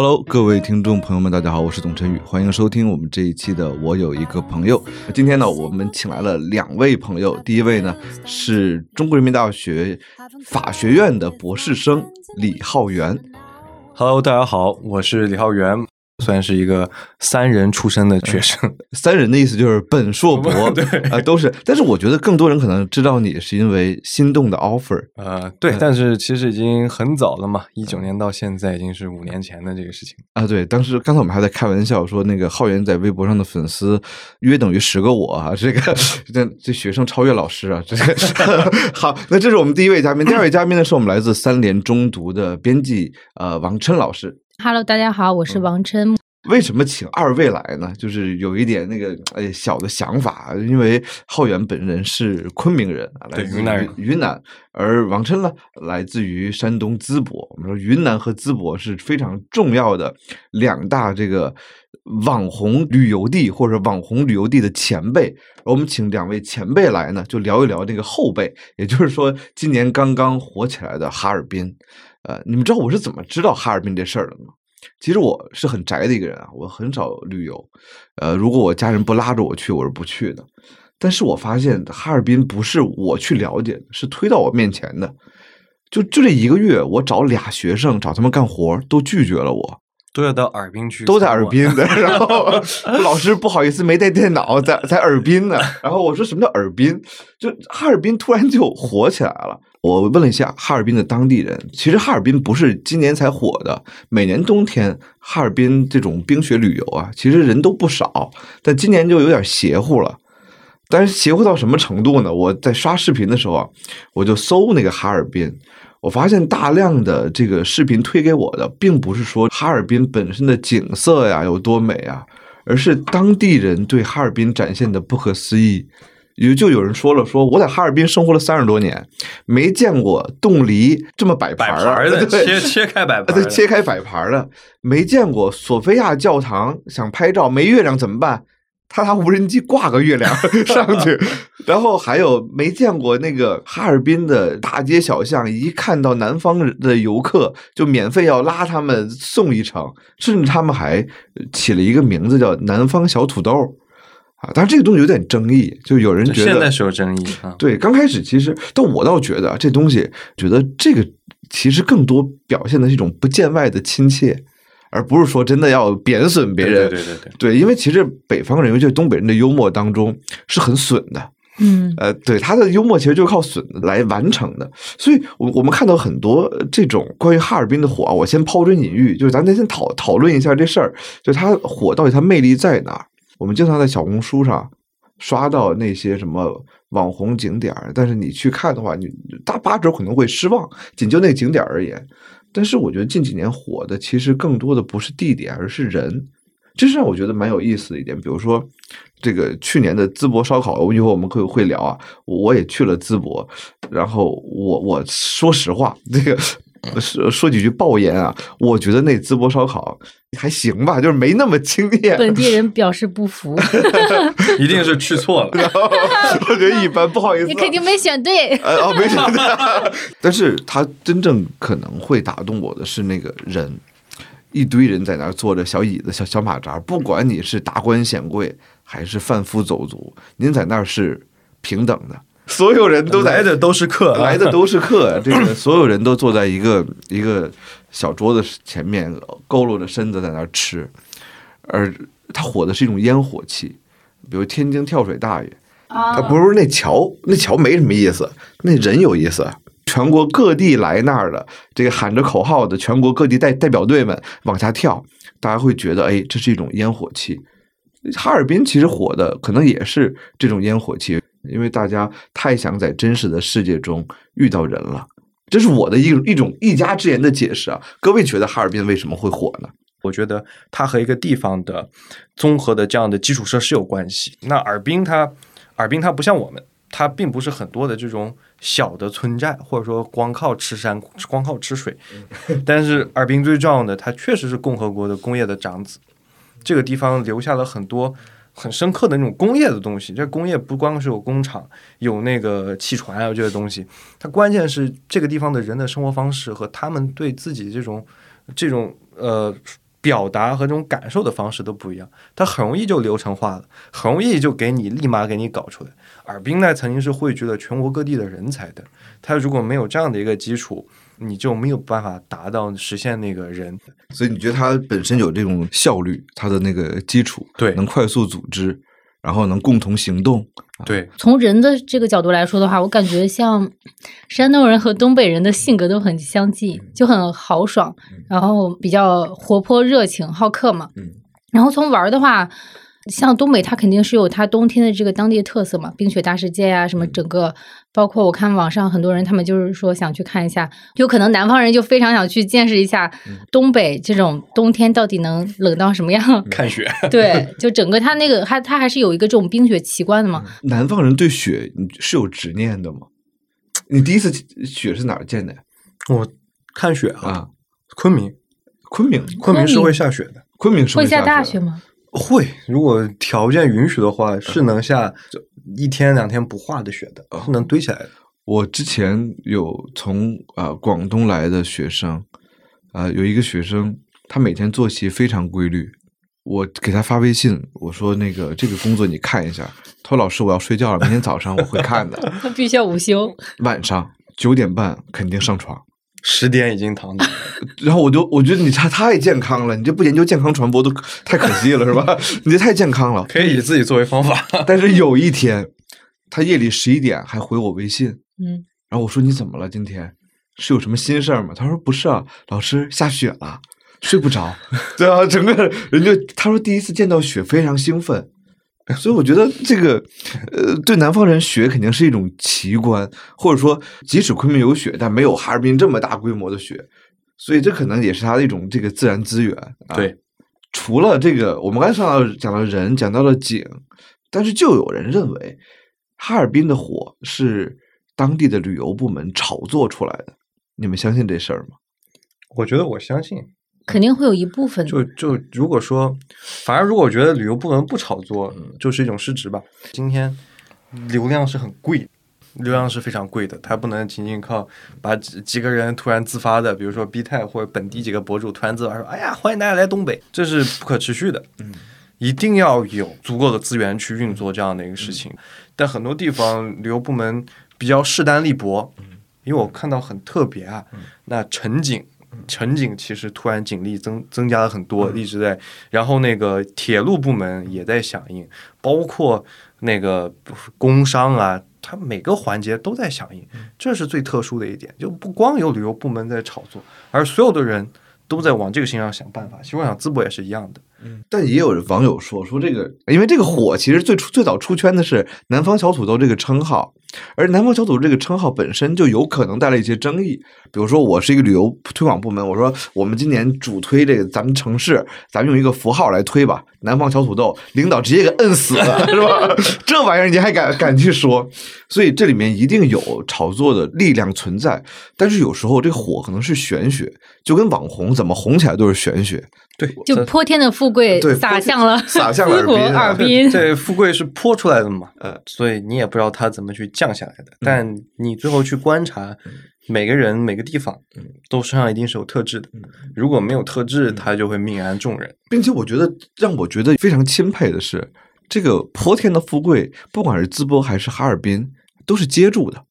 Hello，各位听众朋友们，大家好，我是董晨宇，欢迎收听我们这一期的《我有一个朋友》。今天呢，我们请来了两位朋友，第一位呢是中国人民大学法学院的博士生李浩源。Hello，大家好，我是李浩源，算是一个三人出身的学生。三人的意思就是本硕博，对啊、都是。但是我觉得更多人可能知道你是因为心动的 offer，呃，对，但是其实已经很早了嘛，一九年到现在已经是五年前的这个事情。啊，对，当时刚才我们还在开玩笑说，那个浩源在微博上的粉丝约等于十个我啊，这个这这学生超越老师啊，这个好，那这是我们第一位嘉宾，第二位嘉宾呢是我们来自三联中读的编辑呃王琛老师。Hello，大家好，我是王琛。为什么请二位来呢？就是有一点那个哎小的想法，因为浩源本人是昆明人，啊来自对云南云云南，而王琛呢来自于山东淄博。我们说云南和淄博是非常重要的两大这个网红旅游地或者网红旅游地的前辈。我们请两位前辈来呢，就聊一聊那个后辈，也就是说今年刚刚火起来的哈尔滨。呃，你们知道我是怎么知道哈尔滨这事儿的吗？其实我是很宅的一个人啊，我很少旅游。呃，如果我家人不拉着我去，我是不去的。但是我发现哈尔滨不是我去了解的，是推到我面前的。就就这一个月，我找俩学生找他们干活，都拒绝了我，都要到尔滨去，都在尔滨的。然后 老师不好意思，没带电脑，在在尔滨呢。然后我说什么叫尔滨？就哈尔滨突然就火起来了。我问了一下哈尔滨的当地人，其实哈尔滨不是今年才火的，每年冬天哈尔滨这种冰雪旅游啊，其实人都不少，但今年就有点邪乎了。但是邪乎到什么程度呢？我在刷视频的时候啊，我就搜那个哈尔滨，我发现大量的这个视频推给我的，并不是说哈尔滨本身的景色呀有多美啊，而是当地人对哈尔滨展现的不可思议。有就有人说了，说我在哈尔滨生活了三十多年，没见过冻梨这么摆盘摆儿盘的，对切切开摆盘切开摆盘儿的，没见过索菲亚教堂想拍照没月亮怎么办？他拿无人机挂个月亮 上去，然后还有没见过那个哈尔滨的大街小巷，一看到南方的游客就免费要拉他们送一程，甚至他们还起了一个名字叫“南方小土豆”啊，但是这个东西有点争议，就有人觉得现在是有争议啊。对，刚开始其实，但我倒觉得啊这东西，觉得这个其实更多表现的是一种不见外的亲切，而不是说真的要贬损别人。对对对对对因为其实北方人，尤其是东北人的幽默当中是很损的。嗯，呃，对他的幽默其实就是靠损来完成的，所以我我们看到很多这种关于哈尔滨的火啊，我先抛砖引玉，就是咱先讨讨论一下这事儿，就它火到底它魅力在哪儿？我们经常在小红书上刷到那些什么网红景点儿，但是你去看的话，你大八折可能会失望，仅就那个景点儿而言。但是我觉得近几年火的其实更多的不是地点，而是人，这是让我觉得蛮有意思的一点。比如说，这个去年的淄博烧烤，我以后我们会会聊啊，我也去了淄博，然后我我说实话，这个说说几句爆言啊，我觉得那淄博烧烤还行吧，就是没那么惊艳。本地人表示不服，一定是去错了。然后 我觉得一般，不好意思啊，你肯定没选对。呃哦，没选对，但是他真正可能会打动我的是那个人，一堆人在那儿坐着小椅子、小小马扎，不管你是达官显贵还是贩夫走卒，您在那儿是平等的，所有人都在来的都是客，啊来的都是客，这个所有人都坐在一个一个小桌子前面，佝偻着身子在那儿吃，而它火的是一种烟火气，比如天津跳水大爷。他不是那桥，那桥没什么意思，那人有意思。全国各地来那儿的，这个喊着口号的全国各地代代表队们往下跳，大家会觉得，哎，这是一种烟火气。哈尔滨其实火的可能也是这种烟火气，因为大家太想在真实的世界中遇到人了。这是我的一种一种一家之言的解释啊。各位觉得哈尔滨为什么会火呢？我觉得它和一个地方的综合的这样的基础设施有关系。那尔滨它，尔滨它不像我们，它并不是很多的这种小的村寨，或者说光靠吃山、光靠吃水。但是尔滨最重要的，它确实是共和国的工业的长子。这个地方留下了很多很深刻的那种工业的东西。这工业不光是有工厂、有那个汽船啊这些东西，它关键是这个地方的人的生活方式和他们对自己这种这种呃表达和这种感受的方式都不一样，它很容易就流程化了，很容易就给你立马给你搞出来。尔滨呢，曾经是汇聚了全国各地的人才的，它如果没有这样的一个基础，你就没有办法达到实现那个人。所以你觉得它本身有这种效率，它的那个基础，对能快速组织，然后能共同行动，对，从人的这个角度来说的话，我感觉像山东人和东北人的性格都很相近，就很豪爽，然后比较活泼热情好客嘛。嗯然后从玩的话，像东北，它肯定是有它冬天的这个当地特色嘛，冰雪大世界呀、什么整个，包括我看网上很多人他们就是说想去看一下，有可能南方人就非常想去见识一下东北这种冬天到底能冷到什么样。看雪，对，就整个它那个，它它还是有一个这种冰雪奇观的嘛。南方人对雪是有执念的吗？你第一次雪是哪儿见的呀？我看雪啊，啊，昆明，昆明，昆明是会下雪的。昆明是会下雪的？下大雪吗？会，如果条件允许的话，是能下就一天两天不化的雪的，是能堆起来的。我之前有从啊、广东来的学生，啊、有一个学生，他每天作息非常规律。我给他发微信，我说那个这个工作你看一下。他说老师我要睡觉了，明天早上我会看的。他必须要午休。晚上九点半肯定上床。十点已经躺倒了，然后我就我觉得你太太健康了，你这不研究健康传播都太可惜了是吧？你这太健康了。可以以自己作为方法。但是有一天，他夜里十一点还回我微信，嗯，然后我说你怎么了？今天是有什么心事儿吗？他说不是啊，老师下雪了，睡不着。对啊，整个人就他说第一次见到雪非常兴奋，所以我觉得这个呃，对南方人雪肯定是一种奇观，或者说即使昆明有雪，但没有哈尔滨这么大规模的雪，所以这可能也是它的一种这个自然资源。啊、对，除了这个，我们刚才说到讲到人，讲到了景，但是就有人认为哈尔滨的火是当地的旅游部门炒作出来的，你们相信这事儿吗？我觉得我相信，肯定会有一部分就就如果说，反而如果我觉得旅游部门不炒作，就是一种失职吧。今天流量是很贵，流量是非常贵的，它不能仅仅靠把几几个人突然自发的，比如说 B 泰或者本地几个博主突然自发说，哎呀，欢迎大家来东北，这是不可持续的。嗯。一定要有足够的资源去运作这样的一个事情，但很多地方旅游部门比较势单力薄，因为我看到很特别啊，那陈景陈景其实突然警力增增加了很多，一直在，然后那个铁路部门也在响应，包括那个工商啊，它每个环节都在响应，这是最特殊的一点，就不光有旅游部门在炒作，而所有的人都在往这个事情上想办法。其实我想淄博也是一样的，但也有网友说说这个，因为这个火其实最初最早出圈的是“南方小土豆”这个称号，而“南方小土豆”这个称号本身就有可能带来一些争议。比如说，我是一个旅游推广部门，我说我们今年主推这个咱们城市，咱们用一个符号来推吧，“南方小土豆”，领导直接给摁死了，是吧？这玩意儿你还敢敢去说？所以这里面一定有炒作的力量存在。但是有时候这个火可能是玄学，就跟网红怎么红起来都是玄学。对，就泼天的富贵对洒向了洒向了淄博尔滨啊尔滨。这富贵是泼出来的嘛，呃，所以你也不知道他怎么去降下来的。但你最后去观察每个人每个地方，都身上一定是有特质的。如果没有特质，他就会泯然众人。并且我觉得让我觉得非常钦佩的是，这个泼天的富贵，不管是淄博还是哈尔滨，都是接住的，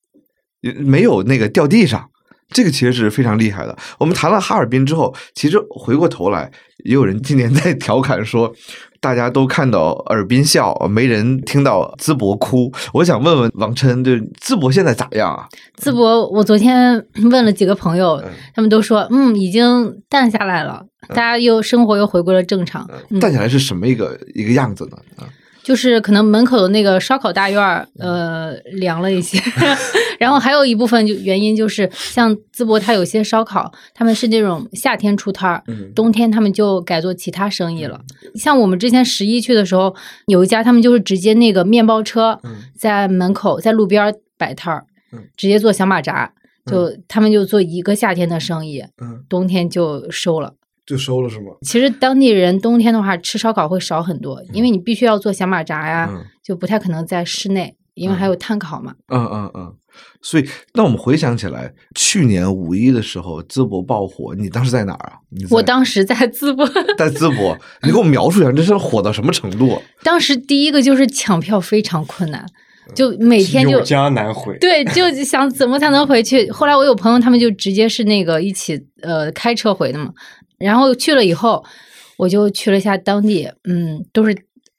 也没有那个掉地上。这个其实是非常厉害的。我们谈了哈尔滨之后，其实回过头来，也有人今年在调侃说，大家都看到尔滨笑，没人听到淄博哭。我想问问王琛，就淄博现在咋样啊？淄博，我昨天问了几个朋友，他们都说，嗯，已经淡下来了，大家又生活又回归了正常。嗯，淡下来是什么一个一个样子呢？啊，就是可能门口的那个烧烤大院儿，呃，凉了一些。然后还有一部分就原因就是，像淄博，它有些烧烤，他们是那种夏天出摊儿，嗯冬天他们就改做其他生意了。像我们之前十一去的时候，有一家他们就是直接那个面包车嗯在门口在路边摆摊儿嗯，直接做小马扎，就他们就做一个夏天的生意，嗯，冬天就收了。就收了是吗？其实当地人冬天的话吃烧烤会少很多，因为你必须要做小马扎呀，嗯就不太可能在室内，因为还有炭烤嘛。嗯嗯嗯，所以，那我们回想起来，去年五一的时候，淄博爆火，你当时在哪儿啊？我当时在淄博，在淄博，你给我描述一下，这是火到什么程度？当时第一个就是抢票非常困难，就每天就有家难回。对，就想怎么才能回去。后来我有朋友，他们就直接是那个一起呃开车回的嘛。然后去了以后，我就去了一下当地，嗯，都是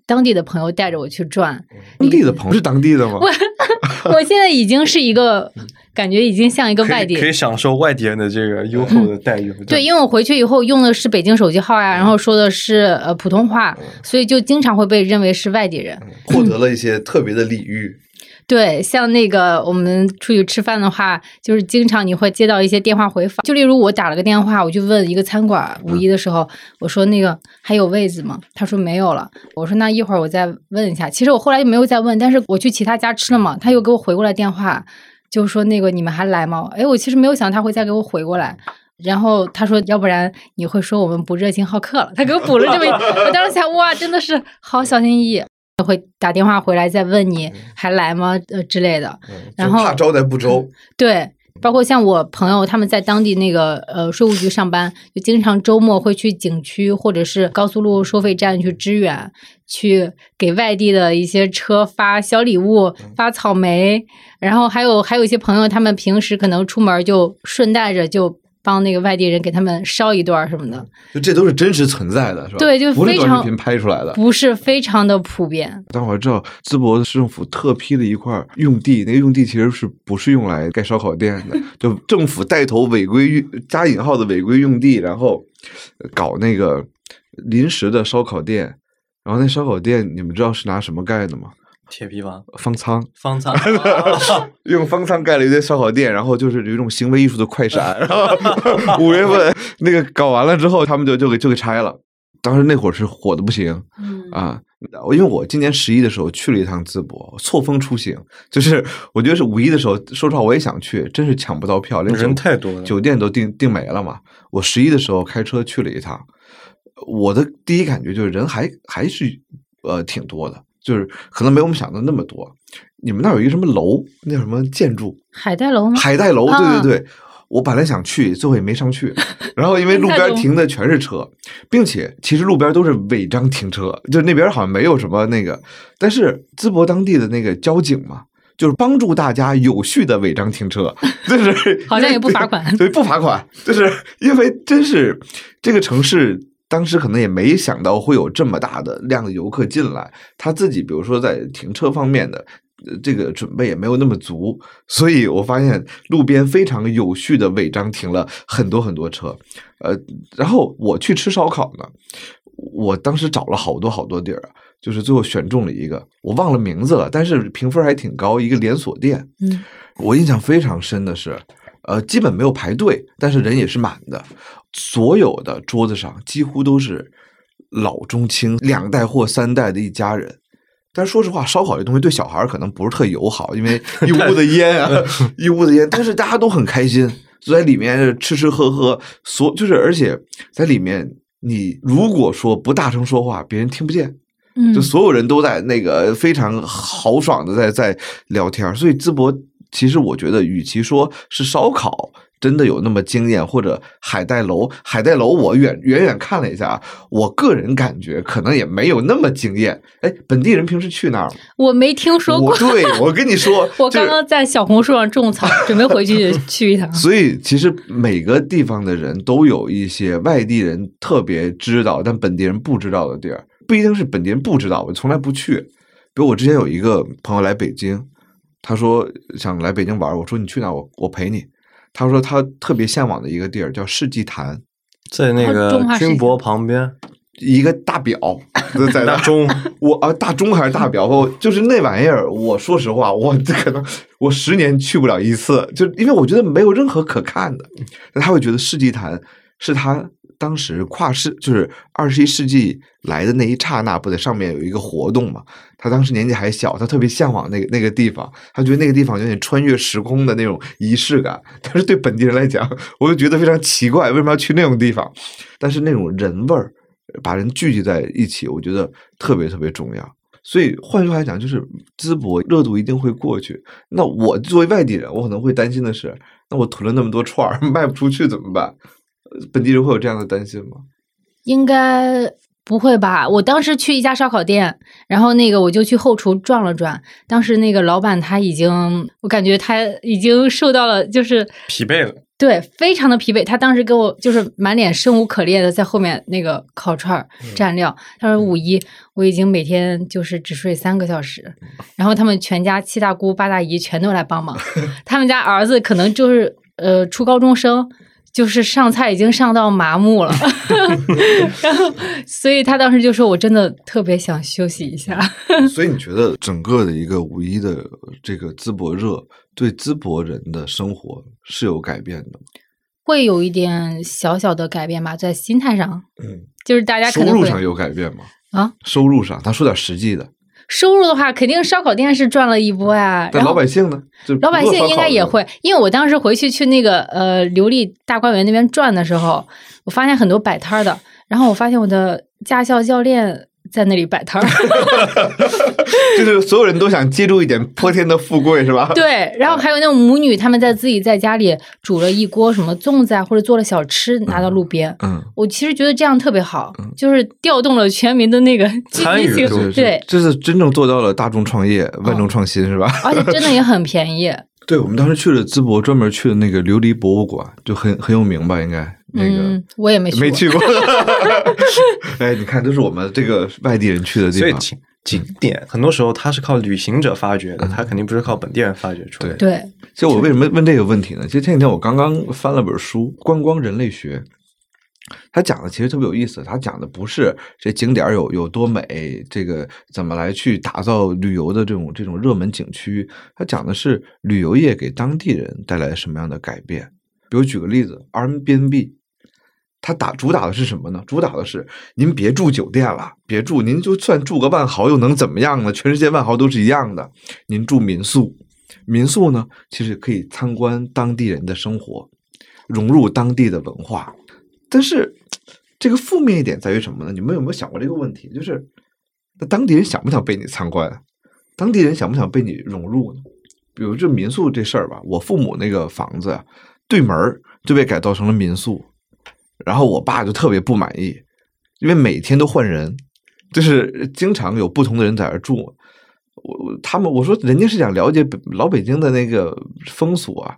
当地的朋友带着我去转。当地的朋友是当地的吗？我 现在已经是一个感觉，已经像一个外地人。可以享受外地人的这个优厚的待遇。对，因为我回去以后用的是北京手机号呀，然后说的是呃普通话，所以就经常会被认为是外地人，获得了一些特别的礼遇。对，像那个我们出去吃饭的话，就是经常你会接到一些电话回访。就例如我打了个电话，我就问一个餐馆，五一的时候，我说那个还有位子吗？他说没有了。我说那一会儿我再问一下。其实我后来就没有再问，但是我去其他家吃了嘛，他又给我回过来电话，就说那个你们还来吗？哎，我其实没有想他会再给我回过来。然后他说，要不然你会说我们不热情好客了。他给我补了这么一，我当时想，哇，真的是好小心翼翼。会打电话回来再问你还来吗？呃之类的，然后怕招待不周。对，包括像我朋友他们在当地那个呃税务局上班，就经常周末会去景区或者是高速路收费站去支援，去给外地的一些车发小礼物、发草莓，然后还有还有一些朋友，他们平时可能出门就顺带着就。帮那个外地人给他们烧一段什么的，就这都是真实存在的，是吧？对，就不是非常短视频拍出来的，不是非常的普遍。但我知道淄博市政府特批了一块用地，那个用地其实是不是用来盖烧烤店的？就政府带头违规加引号的违规用地，然后搞那个临时的烧烤店。然后那烧烤店，你们知道是拿什么盖的吗？铁皮房、方舱、方舱，用方舱盖了一堆烧烤店，然后就是有一种行为艺术的快闪。然后五月份那个搞完了之后，他们就就给就给拆了。当时那会儿是火的不行，嗯啊，因为我今年十一的时候去了一趟淄博，错峰出行，就是我觉得是五一的时候，说实话我也想去，真是抢不到票，连人太多了，酒店都订订没了嘛。我十一的时候开车去了一趟，我的第一感觉就是人还还是呃挺多的。就是可能没我们想的那么多。你们那有一个什么楼？那叫什么建筑？海带楼吗？海带楼，对对对。我本来想去，最后也没上去。然后因为路边停的全是车，并且其实路边都是违章停车，就那边好像没有什么那个。但是淄博当地的那个交警嘛，就是帮助大家有序的违章停车，就是好像也不罚款，对，不罚款，就是因为真是这个城市。当时可能也没想到会有这么大的量的游客进来，他自己比如说在停车方面的这个准备也没有那么足，所以我发现路边非常有序的违章停了很多很多车，呃，然后我去吃烧烤呢，我当时找了好多好多地儿，就是最后选中了一个，我忘了名字了，但是评分还挺高，一个连锁店，嗯，我印象非常深的是。呃，基本没有排队，但是人也是满的。所有的桌子上几乎都是老中青两代或三代的一家人。但是说实话，烧烤这东西对小孩可能不是特友好，因为 一屋子烟啊，一屋子烟。但是大家都很开心，就在里面吃吃喝喝。所就是，而且在里面，你如果说不大声说话，别人听不见。嗯，就所有人都在那个非常豪爽的在在聊天。所以淄博。其实我觉得，与其说是烧烤真的有那么惊艳，或者海带楼，海带楼我远远远看了一下，我个人感觉可能也没有那么惊艳。哎，本地人平时去那儿吗？我没听说过。对，我跟你说，我刚刚在小红书上种草，准备回去 去一趟。所以，其实每个地方的人都有一些外地人特别知道，但本地人不知道的地儿，不一定是本地人不知道，我从来不去。比如我之前有一个朋友来北京。他说想来北京玩，我说你去哪，我我陪你。他说他特别向往的一个地儿叫世纪坛，在那个军博旁边，一个大表 在大钟，我啊大钟还是大表，我就是那玩意儿。我说实话，我可能我十年去不了一次，就因为我觉得没有任何可看的。那他会觉得世纪坛是他。当时跨世就是二十一世纪来的那一刹那，不在上面有一个活动嘛？他当时年纪还小，他特别向往那个那个地方，他觉得那个地方有点穿越时空的那种仪式感。但是对本地人来讲，我就觉得非常奇怪，为什么要去那种地方？但是那种人味儿，把人聚集在一起，我觉得特别特别重要。所以换句话来讲，就是淄博热度一定会过去。那我作为外地人，我可能会担心的是，那我囤了那么多串儿卖不出去怎么办？呃本地人会有这样的担心吗？应该不会吧？我当时去一家烧烤店，然后那个我就去后厨转了转，当时那个老板他已经，我感觉他已经受到了，就是疲惫了。对，非常的疲惫。他当时给我就是满脸生无可恋的在后面那个烤串儿蘸料。他说五一我已经每天就是只睡三个小时，然后他们全家七大姑八大姨全都来帮忙。他们家儿子可能就是呃初高中生。就是上菜已经上到麻木了，然后，所以他当时就说：“我真的特别想休息一下。所以你觉得整个的一个五一的这个淄博热，对淄博人的生活是有改变的吗？”会有一点小小的改变吧，在心态上，嗯，就是大家可收入上有改变吗？啊，收入上，他说点实际的。收入的话，肯定烧烤店是赚了一波呀。但老百姓呢？就老百姓应该也会，因为我当时回去去那个呃琉璃大观园那边转的时候，我发现很多摆摊的，然后我发现我的驾校教练在那里摆摊儿 就是所有人都想接住一点泼天的富贵，是吧？对，然后还有那种母女，她们在自己在家里煮了一锅什么粽子啊，或者做了小吃拿到路边。嗯，我其实觉得这样特别好，就是调动了全民的那个积参与极性，对对，这是真正做到了大众创业、万众创新，是吧？而且真的也很便宜。对，我们当时去了淄博，专门去了那个琉璃博物馆，就很很有名吧？应该那个、嗯，我也没去过。没去过。哎，你看，都是我们这个外地人去的地方。所以景景点很多时候它是靠旅行者发掘的，它肯定不是靠本地人发掘出来的。对，其实我为什么问这个问题呢？其实前几天我刚刚翻了本书《观光人类学》，他讲的其实特别有意思。他讲的不是这景点有有多美，这个怎么来去打造旅游的这种这种热门景区，他讲的是旅游业给当地人带来什么样的改变。比如举个例子，Airbnb。它打主打的是什么呢？主打的是您别住酒店了，别住，您就算住个万豪又能怎么样呢？全世界万豪都是一样的，您住民宿，民宿呢其实可以参观当地人的生活，融入当地的文化。但是这个负面一点在于什么呢？你们有没有想过这个问题？就是那当地人想不想被你参观？当地人想不想被你融入呢？比如这民宿这事儿吧，我父母那个房子，对门就被改造成了民宿。然后我爸就特别不满意，因为每天都换人，就是经常有不同的人在那住。我我他们我说人家是想了解北老北京的那个风俗啊，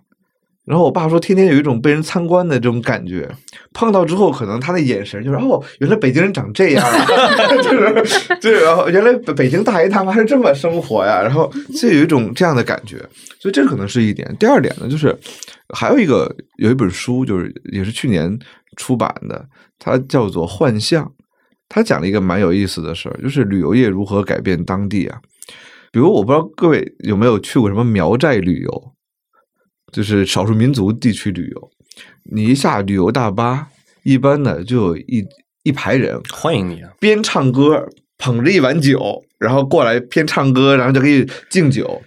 然后我爸说天天有一种被人参观的这种感觉，碰到之后可能他的眼神就是哦，原来北京人长这样啊，就是对，然后原来北北京大爷大妈是这么生活呀，然后就有一种这样的感觉，所以这可能是一点。第二点呢，就是还有一个有一本书，就是也是去年出版的，它叫做《幻象》，它讲了一个蛮有意思的事儿，就是旅游业如何改变当地啊。比如我不知道各位有没有去过什么苗寨旅游，就是少数民族地区旅游，你一下旅游大巴，一般呢就有一一排人欢迎你啊！边唱歌捧着一碗酒，然后过来边唱歌，然后就可以敬酒。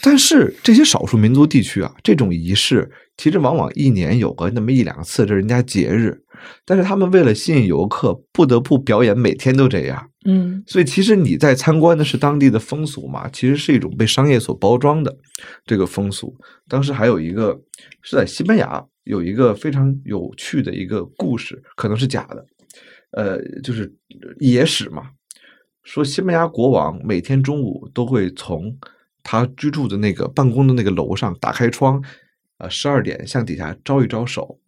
但是这些少数民族地区啊，这种仪式其实往往一年有个那么一两次，这是人家节日。但是他们为了吸引游客，不得不表演每天都这样。嗯。所以其实你在参观的是当地的风俗嘛，其实是一种被商业所包装的这个风俗。当时还有一个是在西班牙有一个非常有趣的一个故事，可能是假的，呃，就是野史嘛，说西班牙国王每天中午都会从他居住的那个办公的那个楼上打开窗，呃，十二点向底下招一招手，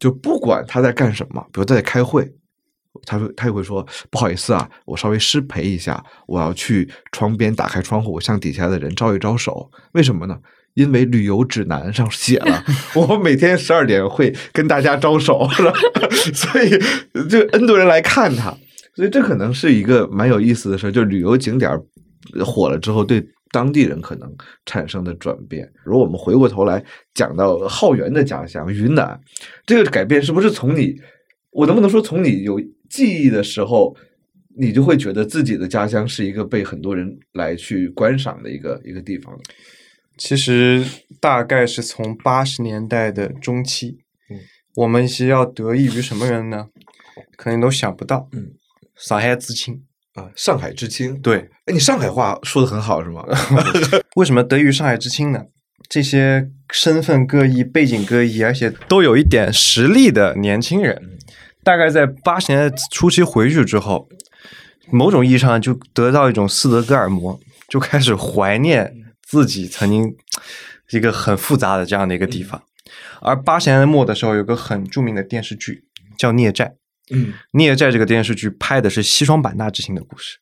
就不管他在干什么，比如在开会，他说他也会说不好意思啊，我稍微失陪一下，我要去窗边打开窗户，向底下的人招一招手。为什么呢？因为旅游指南上写了，我每天十二点会跟大家招手，所以就 N 多人来看他，所以这可能是一个蛮有意思的事儿，就旅游景点火了之后对。当地人可能产生的转变。如果我们回过头来讲到浩源的家乡云南，这个改变是不是从你，我能不能说从你有记忆的时候，你就会觉得自己的家乡是一个被很多人来去观赏的一个一个地方？其实大概是从八十年代的中期，嗯，我们是要得益于什么人呢？可能都想不到，嗯，上海知青，啊，上海知青。对，哎，你上海话说的很好是吗？为什么得益于上海知青呢？这些身份各异、背景各异，而且都有一点实力的年轻人，大概在八十年代初期回去之后，某种意义上就得到一种斯德哥尔摩，就开始怀念自己曾经一个很复杂的这样的一个地方。而八十年代末的时候，有个很著名的电视剧叫《孽债》。嗯，《孽债》这个电视剧拍的是西双版纳之行的故事，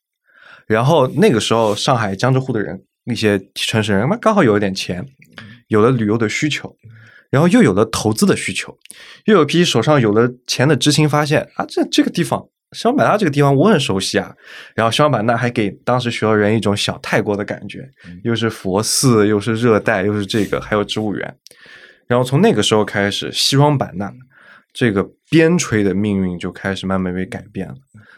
然后那个时候上海江浙沪的人，一些城市人嘛，刚好有一点钱，有了旅游的需求，然后又有了投资的需求，又有一批手上有了钱的知青发现啊，这这个地方西双版纳这个地方我很熟悉啊，然后西双版纳还给当时学校人一种小泰国的感觉，又是佛寺，又是热带，又是这个，还有植物园，然后从那个时候开始，西双版纳。这个边陲的命运就开始慢慢被改变了。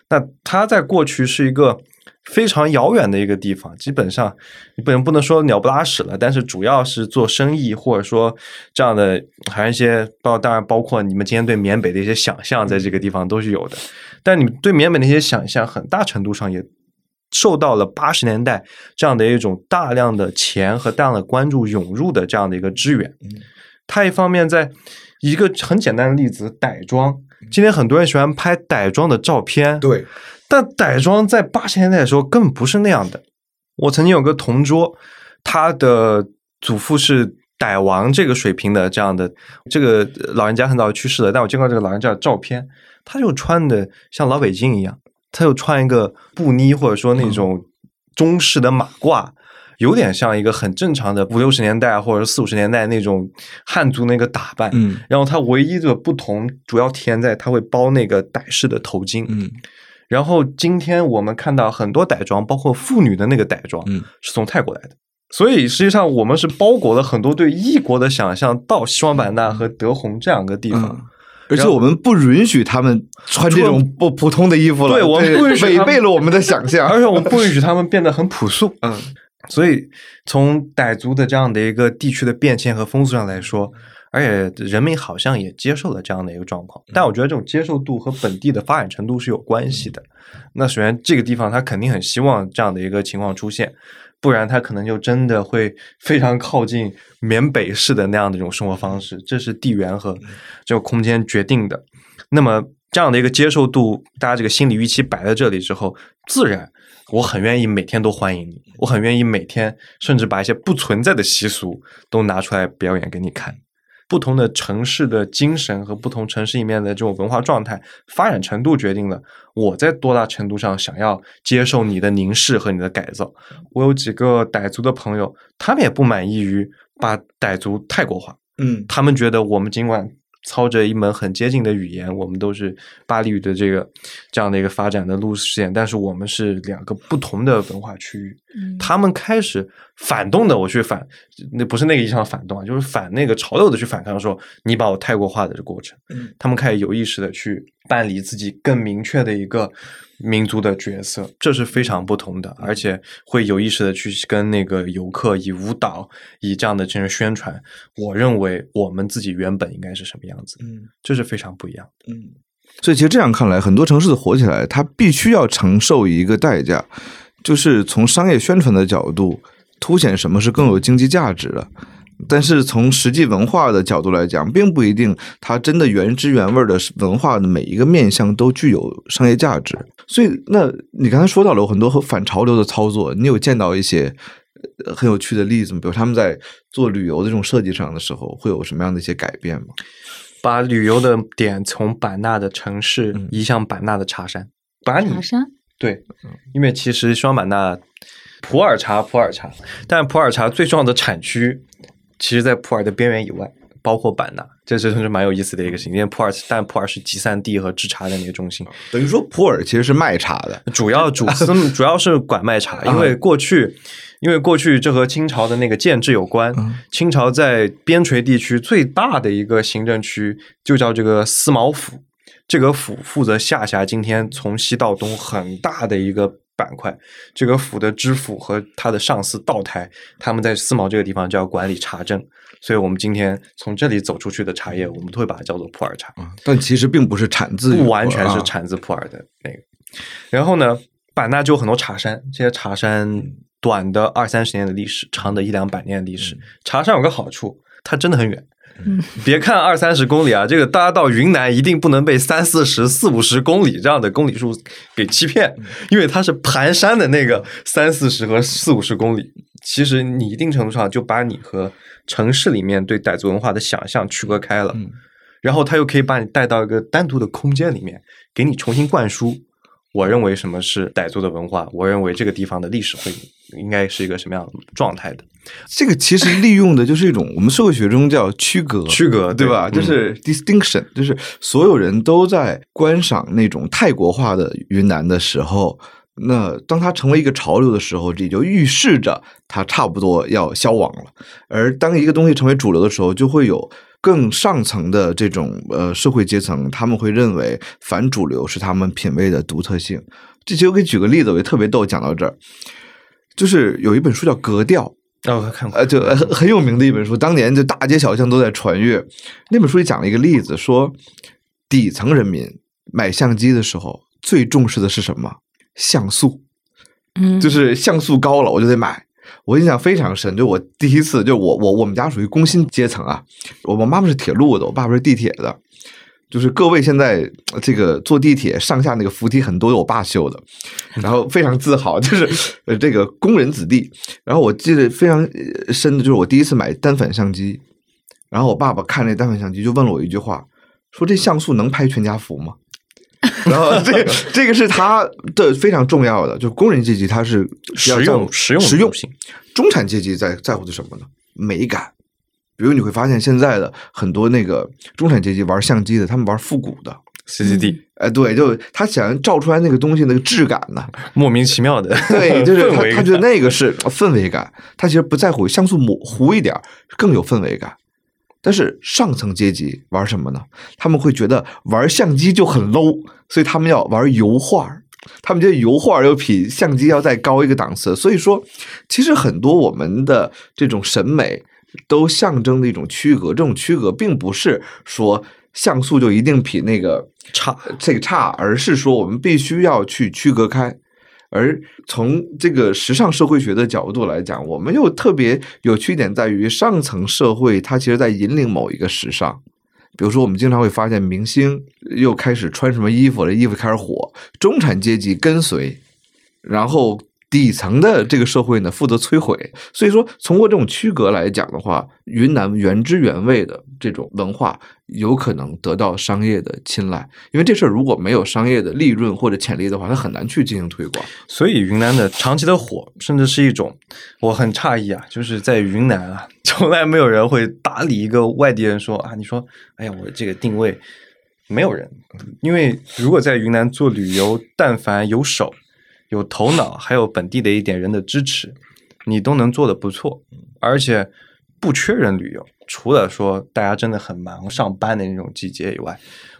那它在过去是一个非常遥远的一个地方，基本上你不能不能说鸟不拉屎了，但是主要是做生意或者说这样的，还有一些包当然包括你们今天对缅北的一些想象，在这个地方都是有的。但你对缅北的一些想象，很大程度上也受到了八十年代这样的一种大量的钱和大量的关注涌入的这样的一个支援。它一方面在一个很简单的例子，傣庄。今天很多人喜欢拍傣庄的照片，对，但傣庄在八十年代的时候根本不是那样的。我曾经有个同桌，他的祖父是傣王这个水平的这样的，这个老人家很早就去世了，但我见过这个老人家的照片，他就穿的像老北京一样，他就穿一个布呢或者说那种中式的马褂。有点像一个很正常的五六十年代或者四五十年代那种汉族那个打扮，嗯，然后他唯一的不同主要体现在他会包那个傣式的头巾，嗯，然后今天我们看到很多傣装，包括妇女的那个傣装，嗯，是从泰国来的，所以实际上我们是包裹了很多对异国的想象到西双版纳和德宏这两个地方。嗯而且我们不允许他们穿这种不普通的衣服了，对我们不允许违背了我们的想象，而且我们不允许他们变得很朴素。嗯，所以从傣族的这样的一个地区的变迁和风俗上来说，而且人民好像也接受了这样的一个状况。但我觉得这种接受度和本地的发展程度是有关系的。那首先这个地方他肯定很希望这样的一个情况出现，不然他可能就真的会非常靠近缅北式的那样的一种生活方式，这是地缘和这个空间决定的。那么这样的一个接受度，大家这个心理预期摆在这里之后，自然我很愿意每天都欢迎你，我很愿意每天甚至把一些不存在的习俗都拿出来表演给你看。不同的城市的精神和不同城市里面的这种文化状态发展程度，决定了我在多大程度上想要接受你的凝视和你的改造。我有几个傣族的朋友，他们也不满意于把傣族泰国化，嗯他们觉得我们尽管操着一门很接近的语言，我们都是巴黎语的这个这样的一个发展的路线，但是我们是两个不同的文化区域。嗯。他们开始反动的，我去反，那不是那个意义上的反动啊，就是反那个潮流的去反抗，说你把我泰国化的这过程，嗯。他们开始有意识的去办理自己更明确的一个民族的角色，这是非常不同的，而且会有意识的去跟那个游客以舞蹈以这样的这种宣传，我认为我们自己原本应该是什么样子，嗯这是非常不一样的。嗯。所以其实这样看来，很多城市的火起来，它必须要承受一个代价，就是从商业宣传的角度凸显什么是更有经济价值的。但是从实际文化的角度来讲，并不一定它真的原汁原味的文化的每一个面向都具有商业价值。所以，那你刚才说到了有很多和反潮流的操作，你有见到一些呃很有趣的例子吗？比如他们在做旅游的这种设计上的时候，会有什么样的一些改变吗？把旅游的点从版纳的城市嗯移向版纳的茶山，把你茶山对，因为其实双版纳普洱茶，普洱茶，但普洱茶最重要的产区，其实在普洱的边缘以外，包括版纳，这真是蛮有意思的一个事情。因为普洱，但普洱是集散地和制茶的那个中心，等于说普洱其实是卖茶的，主要主司主要是管卖茶，因为过去。因为过去这和清朝的那个建制有关，清朝在边陲地区最大的一个行政区就叫这个思茅府，这个府负责下辖今天从西到东很大的一个板块。这个府的知府和他的上司道台，他们在思茅这个地方就要管理茶政，所以我们今天从这里走出去的茶叶，我们都会把它叫做普洱茶。但其实并不是产自不完全是啊产自普洱的那个。然后呢，版纳就有很多茶山，这些茶山短的二三十年的历史，长的一两百年的历史。茶山有个好处，它真的很远。嗯 别看二三十公里啊，这个大家到云南一定不能被三四十、四五十公里这样的公里数给欺骗，因为它是盘山的那个三四十和四五十公里。其实你一定程度上就把你和城市里面对傣族文化的想象区隔开了，嗯然后他又可以把你带到一个单独的空间里面，给你重新灌输。我认为什么是傣族的文化，我认为这个地方的历史会应该是一个什么样的状态的。这个其实利用的就是一种我们社会学中叫区隔，区隔对对吧？嗯就是 distinction，就是所有人都在观赏那种泰国化的云南的时候，那当它成为一个潮流的时候，也就预示着它差不多要消亡了。而当一个东西成为主流的时候，就会有更上层的这种呃社会阶层，他们会认为反主流是他们品味的独特性。这其实我给举个例子，我也特别逗。讲到这儿，就是有一本书叫《格调》，哦，我看过，呃，就呃很很有名的一本书，当年就大街小巷都在传阅。那本书里讲了一个例子，说底层人民买相机的时候最重视的是什么？像素，嗯，就是像素高了我就得买。我印象非常深，就我第一次，就我我我们家属于工薪阶层啊，我我妈妈是铁路的，我爸爸是地铁的。就是各位现在呃这个坐地铁上下那个扶梯很多有我爸修的，然后非常自豪，就是呃这个工人子弟。然后我记得非常呃深的就是我第一次买单反相机，然后我爸爸看那单反相机就问了我一句话，说这像素能拍全家福吗？然后这 这个是他的非常重要的，就工人阶级他是实用实用的实用中产阶级在在乎的什么呢？美感。比如你会发现现在的很多那个中产阶级玩相机的，他们玩复古的，CCD 哎，对，就他想照出来那个东西那个质感呢，莫名其妙的，对，就是他他觉得那个是氛围感，他其实不在乎像素模糊一点更有氛围感。但是上层阶级玩什么呢？他们会觉得玩相机就很 low，所以他们要玩油画。他们觉得油画儿又比相机要再高一个档次。所以说，其实很多我们的这种审美都象征的一种区隔。这种区隔并不是说像素就一定比那个差这个差，而是说我们必须要去区隔开。而从这个时尚社会学的角度来讲，我们又特别有趣点在于，上层社会它其实在引领某一个时尚。比如说，我们经常会发现明星又开始穿什么衣服了，衣服开始火，中产阶级跟随，然后底层的这个社会呢负责摧毁。所以说，通过这种区隔来讲的话，云南原汁原味的这种文化有可能得到商业的青睐，因为这事儿如果没有商业的利润或者潜力的话，它很难去进行推广。所以云南的长期的火，甚至是一种，我很诧异啊，就是在云南啊，从来没有人会搭理一个外地人说啊，你说，哎呀，我这个定位，没有人，因为如果在云南做旅游，但凡有手、有头脑，还有本地的一点人的支持，你都能做的不错，而且不缺人旅游。除了说大家真的很忙上班的那种季节以外，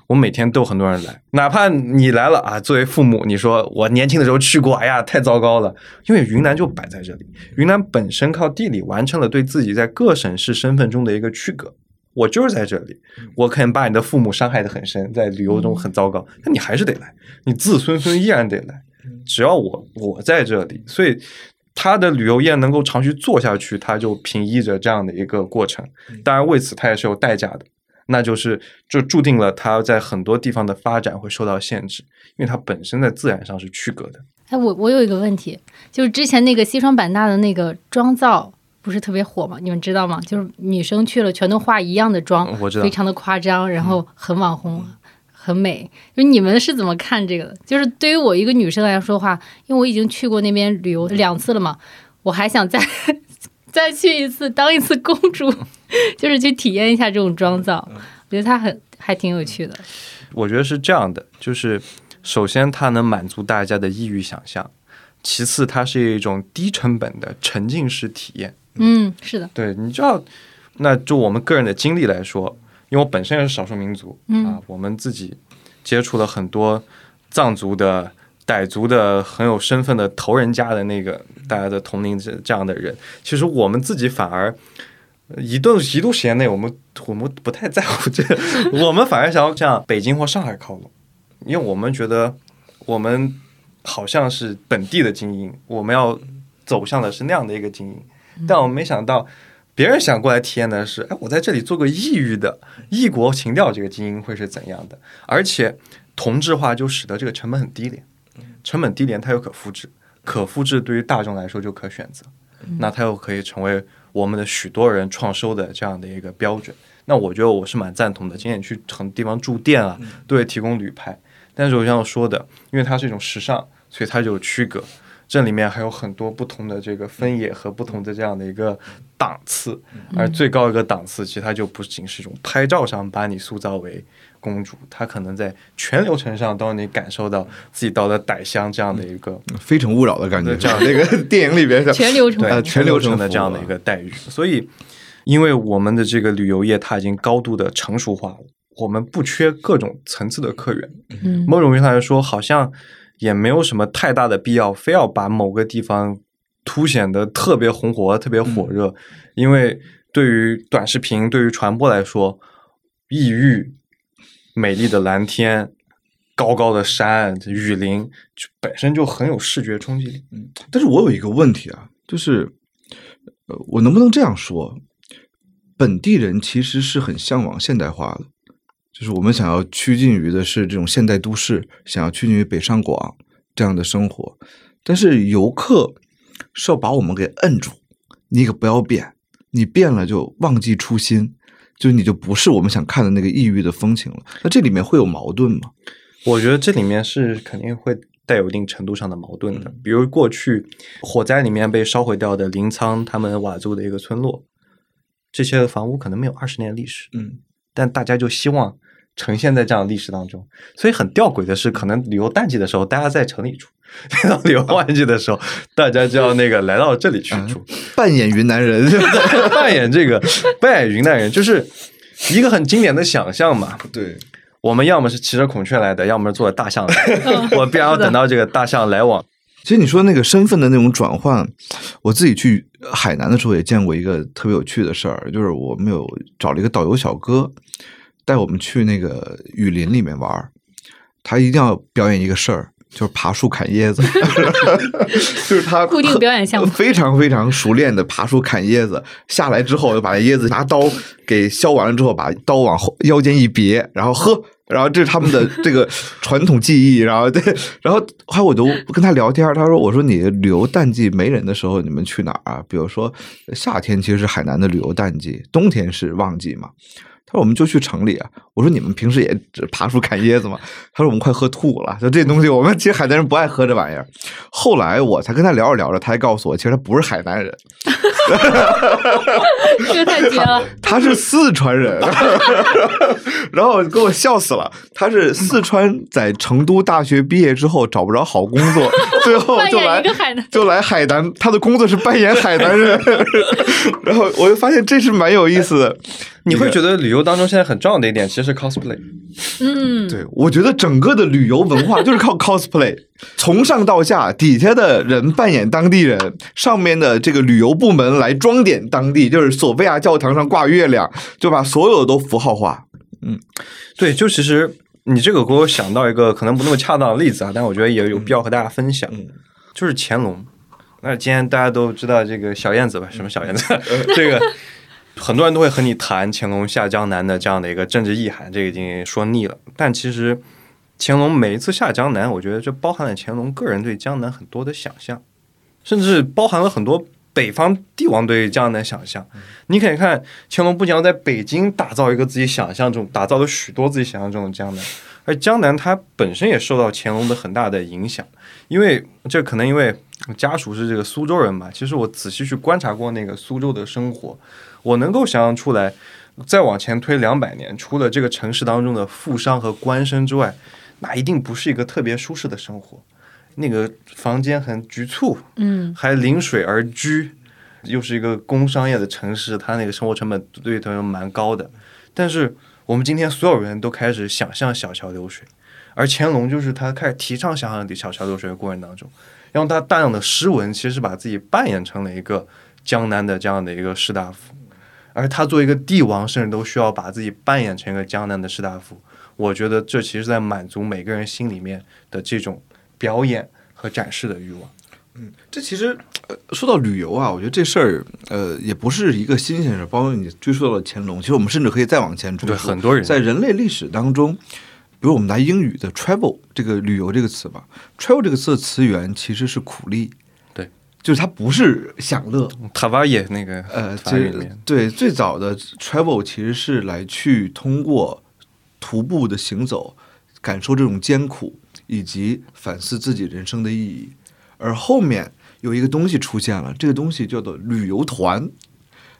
我每天都有很多人来，哪怕你来了啊，作为父母，你说我年轻的时候去过，哎呀，太糟糕了，因为云南就摆在这里，云南本身靠地理完成了对自己在各省市身份中的一个区隔。我就是在这里，我可能把你的父母伤害的很深，在旅游中很糟糕，那你还是得来，你子孙孙依然得来，只要我我在这里，所以他的旅游业能够长期做下去，他就平抑着这样的一个过程。当然，为此他也是有代价的，那就是就注定了他在很多地方的发展会受到限制，因为它本身在自然上是区隔的。哎，我我有一个问题，就是之前那个西双版纳的那个妆造不是特别火吗？你们知道吗？就是女生去了全都化一样的妆，嗯我知道非常的夸张，然后很网红。很美，就你们是怎么看这个的？就是对于我一个女生来说的话，因为我已经去过那边旅游两次了嘛，我还想再 再去一次，当一次公主，就是去体验一下这种妆造。我觉得它很还挺有趣的。我觉得是这样的，就是首先它能满足大家的异域想象，其次它是一种低成本的沉浸式体验。嗯，是的，对，你知道，那就我们个人的经历来说，因为我本身也是少数民族、嗯啊，我们自己接触了很多藏族的、傣族的很有身份的头人家的那个大家的同龄这这样的人，其实我们自己反而。呃一段一度时间内，我们我们不太在乎这个，我们反而想要向北京或上海靠拢，因为我们觉得我们好像是本地的精英，我们要走向的是那样的一个精英，但我们没想到。别人想过来体验的是，哎，我在这里做个异域的异国情调，这个精英会是怎样的？而且同质化就使得这个成本很低廉，成本低廉它又可复制，可复制对于大众来说就可选择，那它又可以成为我们的许多人创收的这样的一个标准。那我觉得我是蛮赞同的。今天去很多地方住店啊，都会提供旅拍，但是我像我说的，因为它是一种时尚，所以它就有区隔。这里面还有很多不同的这个分野和不同的这样的一个档次，而最高一个档次，其实它就不仅是一种拍照上把你塑造为公主，它可能在全流程上都让你感受到自己到了傣乡这样的一个非诚勿扰的感觉，这样那个 电影里边全流程对全流程的这样的一个待遇。所以，因为我们的这个旅游业它已经高度的成熟化了，我们不缺各种层次的客源。嗯某种意义上来说，好像。也没有什么太大的必要，非要把某个地方凸显的特别红火、特别火热，因为对于短视频、对于传播来说，异域、美丽的蓝天、高高的山、雨林，就本身就很有视觉冲击力。嗯，但是我有一个问题啊，就是，呃，我能不能这样说？本地人其实是很向往现代化的。就是我们想要趋近于的是这种现代都市，想要趋近于北上广这样的生活，但是游客是要把我们给摁住，你可不要变，你变了就忘记初心，就你就不是我们想看的那个异域的风情了。那这里面会有矛盾吗？我觉得这里面是肯定会带有一定程度上的矛盾的，比如过去火灾里面被烧毁掉的临沧他们佤族的一个村落，这些房屋可能没有二十年历史，嗯，但大家就希望。呈现在这样的历史当中，所以很吊诡的是，可能旅游淡季的时候，大家在城里住；到旅游旺季的时候，大家就要那个来到这里去住，扮演云南人，扮演这个扮演云南人，就是一个很经典的想象嘛。对，我们要么是骑着孔雀来的，要么是坐着大象来的，我必然要等到这个大象来往。其实你说那个身份的那种转换，我自己去海南的时候也见过一个特别有趣的事儿，就是我们有找了一个导游小哥。带我们去那个雨林里面玩他一定要表演一个事儿，就是爬树砍椰子，就是他固定表演项目，非常非常熟练的爬树砍椰子，下来之后就把椰子拿刀给削完了之后，把刀往后腰间一别，然后喝，然后这是他们的这个传统技艺，然后对，然后后来我就跟他聊天，他说：“我说你旅游淡季没人的时候，你们去哪儿啊？比如说夏天其实是海南的旅游淡季，冬天是旺季嘛。”他说：“我们就去城里啊。”我说：“你们平时也爬树砍椰子吗？”他说：“我们快喝吐了。”就这东西，我们其实海南人不爱喝这玩意儿。后来我才跟他聊着聊着，他还告诉我，其实他不是海南人，这个太绝了。他是四川人，然后给我笑死了。他是四川在成都大学毕业之后找不着好工作，最后就来就来海南。他的工作是扮演海南人，然后我就发现这是蛮有意思的。你会觉得旅游当中现在很重要的一点，其实是 cosplay。嗯，对，我觉得整个的旅游文化就是靠 cosplay，从上到下，底下的人扮演当地人，上面的这个旅游部门来装点当地，就是索菲亚教堂上挂月亮，就把所有的都符号化。嗯，对，就其实你这个给我想到一个可能不那么恰当的例子啊，但我觉得也有必要和大家分享，就是乾隆。那今天大家都知道这个小燕子吧？什么小燕子？这个。很多人都会和你谈乾隆下江南的这样的一个政治意涵，这已经说腻了。但其实乾隆每一次下江南，我觉得这包含了乾隆个人对江南很多的想象，甚至包含了很多北方帝王对江南想象。你可以看乾隆不仅要在北京打造一个自己想象中，打造了许多自己想象中的江南，而江南它本身也受到乾隆的很大的影响。因为这可能因为家属是这个苏州人嘛，其实我仔细去观察过那个苏州的生活。我能够想象出来，再往前推两百年，除了这个城市当中的富商和官绅之外，那一定不是一个特别舒适的生活。那个房间很局促，嗯，还临水而居，又是一个工商业的城市，它那个生活成本对他们蛮高的。但是我们今天所有人都开始想象小桥流水，而乾隆就是他开始提倡想象小桥流水的过程当中，用他大量的诗文，其实把自己扮演成了一个江南的这样的一个士大夫。而他作为一个帝王，甚至都需要把自己扮演成一个江南的士大夫。我觉得这其实在满足每个人心里面的这种表演和展示的欲望。嗯这其实呃，说到旅游啊，我觉得这事儿呃也不是一个新鲜事，包括你追溯到了乾隆，其实我们甚至可以再往前追对，溯，很多人在人类历史当中，比如我们拿英语的 travel 这个旅游这个词吧，travel 这个词的词源其实是苦力，对，就是它不是享乐，塔瓦也那个呃，法这语里面，对最早的 travel 其实是来去通过徒步的行走，感受这种艰苦，以及反思自己人生的意义。而后面有一个东西出现了，这个东西叫做旅游团。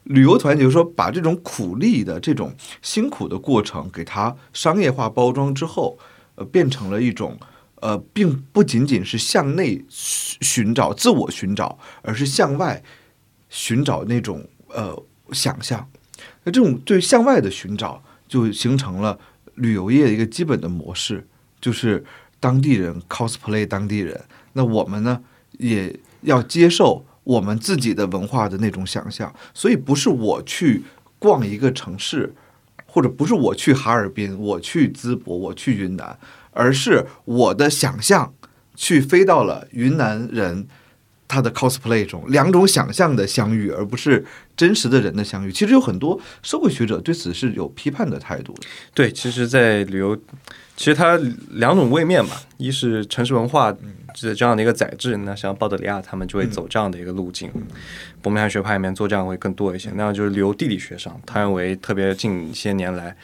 旅游团，也就是说，把这种苦力的这种辛苦的过程，给它商业化包装之后，呃，变成了一种呃，并不仅仅是向内寻找、自我寻找，而是向外寻找那种呃想象。那这种对向外的寻找，就形成了旅游业的一个基本的模式，就是当地人 cosplay 当地人。那我们呢，也要接受我们自己的文化的那种想象。所以不是我去逛一个城市，或者不是我去哈尔滨，我去淄博，我去云南，而是我的想象去飞到了云南人他的 cosplay 中，两种想象的相遇，而不是真实的人的相遇。其实有很多社会学者对此是有批判的态度的。对，其实，在旅游，其实它两种位面嘛，一是城市文化这这样的一个载质，那像鲍德里亚他们就会走这样的一个路径，伯明翰学派里面做这样会更多一些。那样就是旅游地理学上，他认为特别近些年来。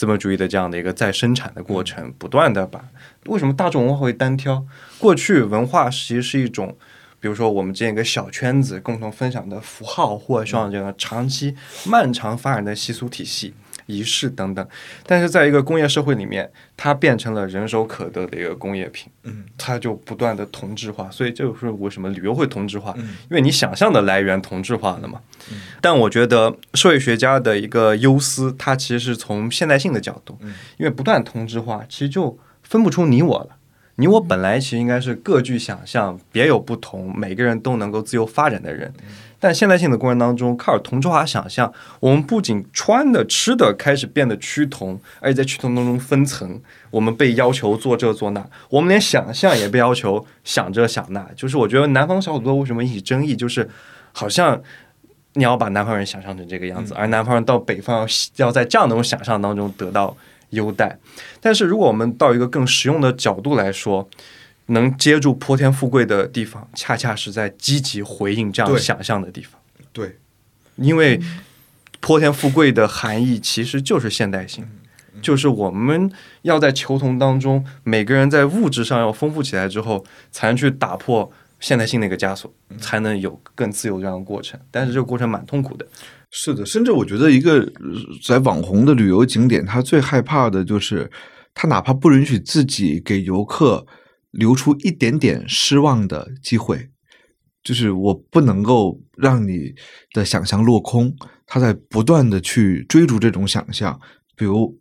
资本主义的这样的一个再生产的过程，不断的把为什么大众文化会单挑？过去文化其实是一种，比如说我们这样一个小圈子共同分享的符号，或者说这个长期漫长发展的习俗体系。仪式等等，但是在一个工业社会里面，它变成了人手可得的一个工业品，嗯，它就不断的同质化，所以这就是为什么旅游会同质化，嗯因为你想象的来源同质化了嘛。但我觉得社会学家的一个忧思，它其实是从现代性的角度，嗯因为不断同质化，其实就分不出你我了。你我本来其实应该是各具想象，别有不同，每个人都能够自由发展的人。但现代性的过程当中，靠着同质化想象，我们不仅穿的、吃的开始变得趋同，而且在趋同当中分层。我们被要求做这做那，我们连想象也被要求想这想那。就是我觉得南方小土豆为什么引起争议，就是好像你要把南方人想象成这个样子，而南方人到北方要要在这样的一种想象当中得到优待。但是如果我们到一个更实用的角度来说，能接住泼天富贵的地方，恰恰是在积极回应这样想象的地方。对，因为泼天富贵的含义其实就是现代性，就是我们要在求同当中，每个人在物质上要丰富起来之后，才能去打破现代性的一个枷锁，才能有更自由这样的过程。但是这个过程蛮痛苦的。是的，甚至我觉得一个呃在网红的旅游景点，他最害怕的就是他哪怕不允许自己给游客留出一点点失望的机会，就是我不能够让你的想象落空，他在不断的去追逐这种想象，比如。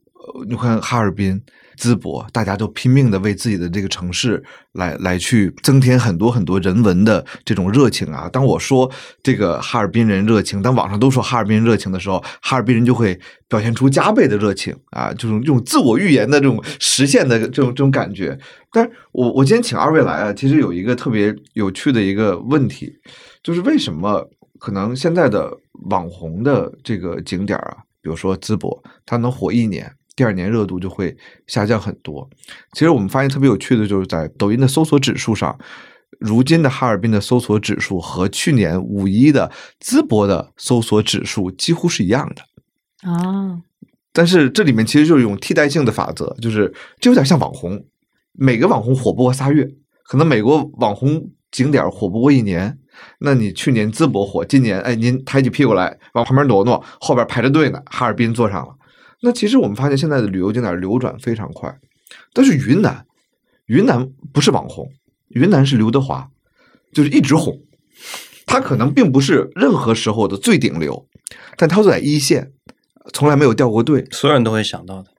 你看哈尔滨、淄博，大家都拼命的为自己的这个城市来来去增添很多很多人文的这种热情啊。当我说这个哈尔滨人热情，当网上都说哈尔滨热情的时候，哈尔滨人就会表现出加倍的热情啊，这种这种自我预言的这种实现的这种这种感觉。但是我我今天请二位来啊，其实有一个特别有趣的一个问题，就是为什么可能现在的网红的这个景点啊，比如说淄博，它能火一年。第二年热度就会下降很多。其实我们发现特别有趣的就是在抖音的搜索指数上，如今的哈尔滨的搜索指数和去年五一的淄博的搜索指数几乎是一样的。啊，但是这里面其实就是一种替代性的法则，就是这有点像网红，每个网红火不过仨月，可能美国网红景点火不过一年。那你去年淄博火，今年哎您抬起屁股来往旁边挪挪，后边排着队呢，哈尔滨坐上了。那其实我们发现现在的旅游景点流转非常快，但是云南，云南不是网红，云南是刘德华，就是一直红。他可能并不是任何时候的最顶流，但他都在一线，从来没有掉过队。所有人都会想到的。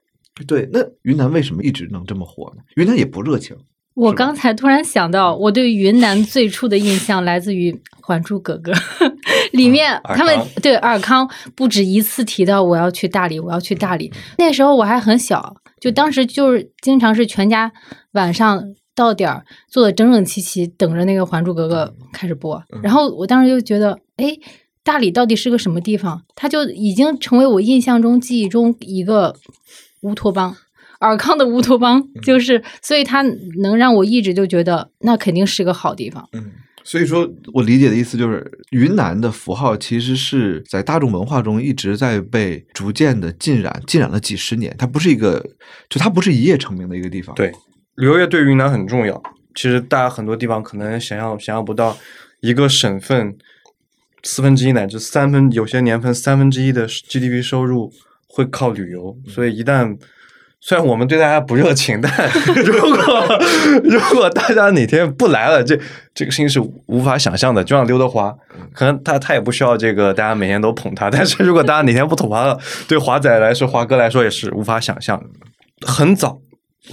对，那云南为什么一直能这么火呢？云南也不热情。我刚才突然想到，我对云南最初的印象来自于《还珠格格》里面，尔他们康对尔康不止一次提到我要去大理，我要去大理。那时候我还很小，就当时就是经常是全家晚上到点儿坐的整整齐齐，等着那个《还珠格格》开始播。然后我当时就觉得，哎，大理到底是个什么地方？它就已经成为我印象中、记忆中一个乌托邦。尔康的乌托邦 就是，所以它能让我一直就觉得那肯定是个好地方。嗯，所以说我理解的意思就是，云南的符号其实是在大众文化中一直在被逐渐的浸染，浸染了几十年。它不是一个，就它不是一夜成名的一个地方。对，旅游业对云南很重要。其实大家很多地方可能想象想象不到，一个省份四分之一乃至三分，有些年份三分之一的 GDP 收入会靠旅游。所以一旦虽然我们对大家不热情，但如果 如果大家哪天不来了，这这个事情是无法想象的。就像刘德华，可能他他也不需要这个大家每天都捧他，但是如果大家哪天不捧他了，对华仔来说，华哥来说也是无法想象的。很早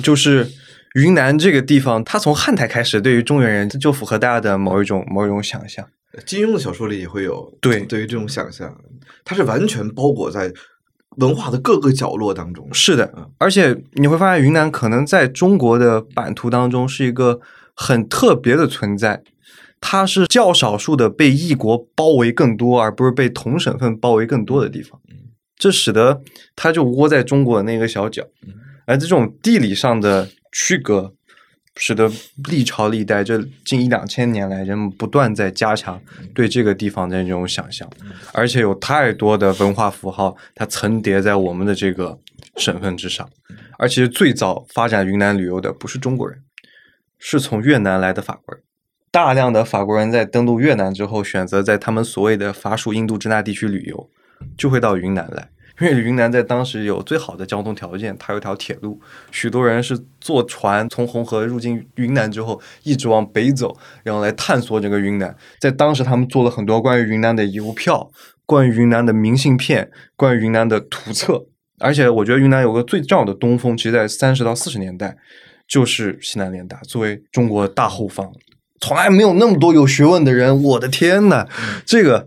就是云南这个地方，它从汉代开始，对于中原人就符合大家的某一种某一种想象。金庸的小说里也会有对对于这种想象，它是完全包裹在文化的各个角落当中。是的，而且你会发现，云南可能在中国的版图当中是一个很特别的存在。它是较少数的被异国包围更多，而不是被同省份包围更多的地方。这使得它就窝在中国的那个小角，而这种地理上的区隔，使得历朝历代这近一两千年来，人们不断在加强对这个地方的这种想象，而且有太多的文化符号，它层叠在我们的这个省份之上。而其实最早发展云南旅游的不是中国人，是从越南来的法国人。大量的法国人在登陆越南之后，选择在他们所谓的法属印度支那地区旅游，就会到云南来。因为云南在当时有最好的交通条件，它有条铁路，许多人是坐船从红河入境云南之后，一直往北走，然后来探索整个云南。在当时，他们做了很多关于云南的邮票、关于云南的明信片、关于云南的图册。而且，我觉得云南有个最重要的东风，其实在三十到四十年代，就是西南联大作为中国大后方，从来没有那么多有学问的人。我的天呐，这个。